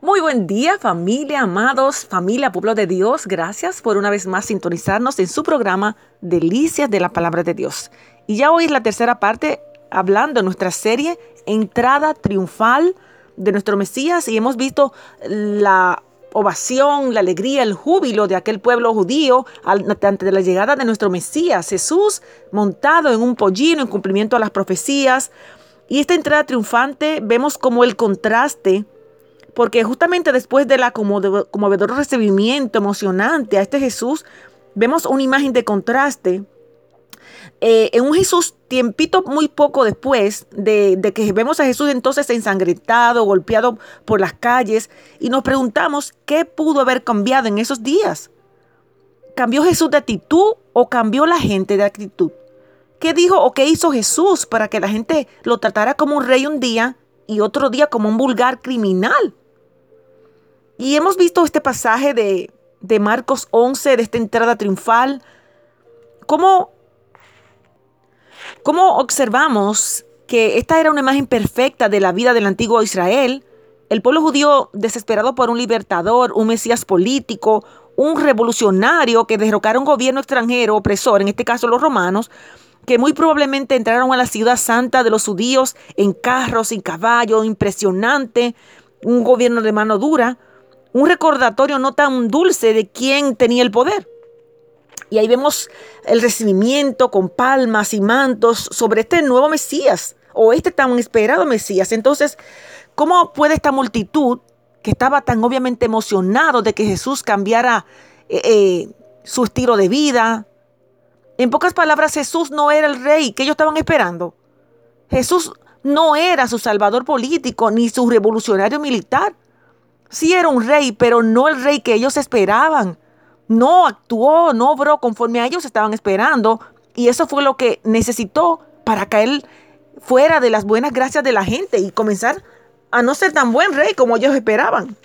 Muy buen día familia, amados, familia, pueblo de Dios. Gracias por una vez más sintonizarnos en su programa Delicias de la Palabra de Dios. Y ya hoy es la tercera parte hablando de nuestra serie Entrada Triunfal de nuestro Mesías y hemos visto la ovación, la alegría, el júbilo de aquel pueblo judío ante la llegada de nuestro Mesías, Jesús montado en un pollino en cumplimiento a las profecías. Y esta entrada triunfante vemos como el contraste porque justamente después del conmovedor recibimiento emocionante a este Jesús, vemos una imagen de contraste. Eh, en un Jesús tiempito muy poco después de, de, que vemos a Jesús entonces ensangrentado, golpeado por las calles, y nos preguntamos qué pudo haber cambiado en esos días. ¿Cambió Jesús de actitud o cambió la gente de actitud? ¿Qué dijo o qué hizo Jesús para que la gente lo tratara como un rey un día y otro día como un vulgar criminal? Y hemos visto este pasaje de, Marcos 11, de esta entrada triunfal, cómo, cómo observamos que esta era una imagen perfecta de la vida del antiguo Israel, el pueblo judío desesperado por un libertador, un mesías político, un revolucionario que derrocara un gobierno extranjero opresor, en este caso los romanos, que muy probablemente entraron a la ciudad santa de los judíos en carros, y caballos, impresionante, un gobierno de mano dura, un recordatorio no tan dulce de quién tenía el poder. Y ahí vemos el recibimiento con palmas y mantos sobre este nuevo Mesías o este tan esperado Mesías. Entonces, ¿cómo puede esta multitud que estaba tan obviamente emocionado de que Jesús cambiara eh, eh, su estilo de vida? En pocas palabras, Jesús no era el rey que ellos estaban esperando. Jesús no era su salvador político ni su revolucionario militar. Sí era un rey, pero no el rey que ellos esperaban. No actuó, no obró conforme a ellos estaban esperando. Y eso fue lo que necesitó para caer fuera de las buenas gracias de la gente y comenzar a no ser tan buen rey como ellos esperaban.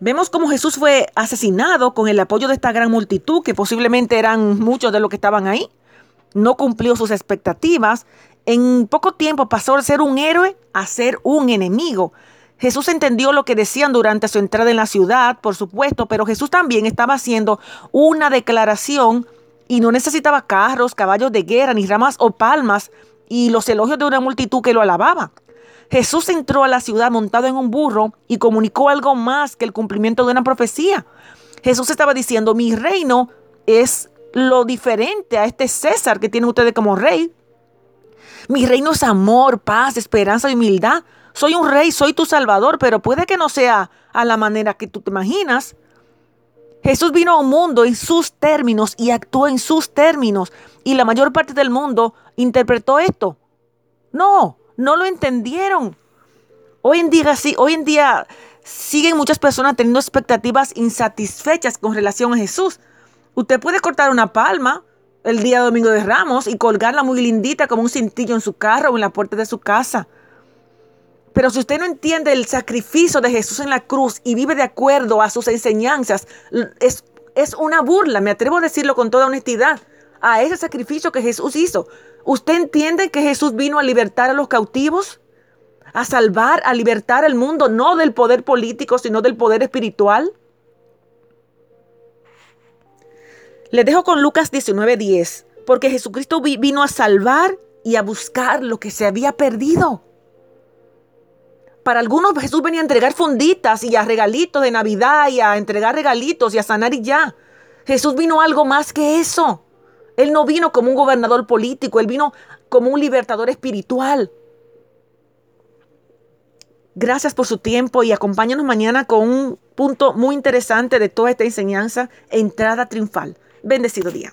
Vemos cómo Jesús fue asesinado con el apoyo de esta gran multitud, que posiblemente eran muchos de los que estaban ahí. No cumplió sus expectativas. En poco tiempo pasó de ser un héroe a ser un enemigo. Jesús entendió lo que decían durante su entrada en la ciudad, por supuesto, pero Jesús también estaba haciendo una declaración y no necesitaba carros, caballos de guerra, ni ramas o palmas y los elogios de una multitud que lo alababa. Jesús entró a la ciudad montado en un burro y comunicó algo más que el cumplimiento de una profecía. Jesús estaba diciendo, mi reino es lo diferente a este César que tienen ustedes como rey. Mi reino es amor, paz, esperanza y humildad soy un rey, soy tu salvador, pero puede que no sea a la manera que tú te imaginas. Jesús vino a un mundo en sus términos y actuó en sus términos. Y la mayor parte del mundo interpretó esto. No, no lo entendieron. Hoy en día sí, hoy en día siguen muchas personas teniendo expectativas insatisfechas con relación a Jesús. Usted puede cortar una palma el día domingo de Ramos y colgarla muy lindita como un cintillo en su carro o en la puerta de su casa. Pero si usted no entiende el sacrificio de Jesús en la cruz y vive de acuerdo a sus enseñanzas, es, es una burla, me atrevo a decirlo con toda honestidad, a ese sacrificio que Jesús hizo. ¿Usted entiende que Jesús vino a libertar a los cautivos? A salvar, a libertar el mundo, no del poder político, sino del poder espiritual. Le dejo con Lucas 19:10, porque Jesucristo vino a salvar y a buscar lo que se había perdido. Para algunos Jesús venía a entregar funditas y a regalitos de Navidad y a entregar regalitos y a sanar y ya. Jesús vino algo más que eso. Él no vino como un gobernador político, él vino como un libertador espiritual. Gracias por su tiempo y acompáñanos mañana con un punto muy interesante de toda esta enseñanza, entrada triunfal. Bendecido día.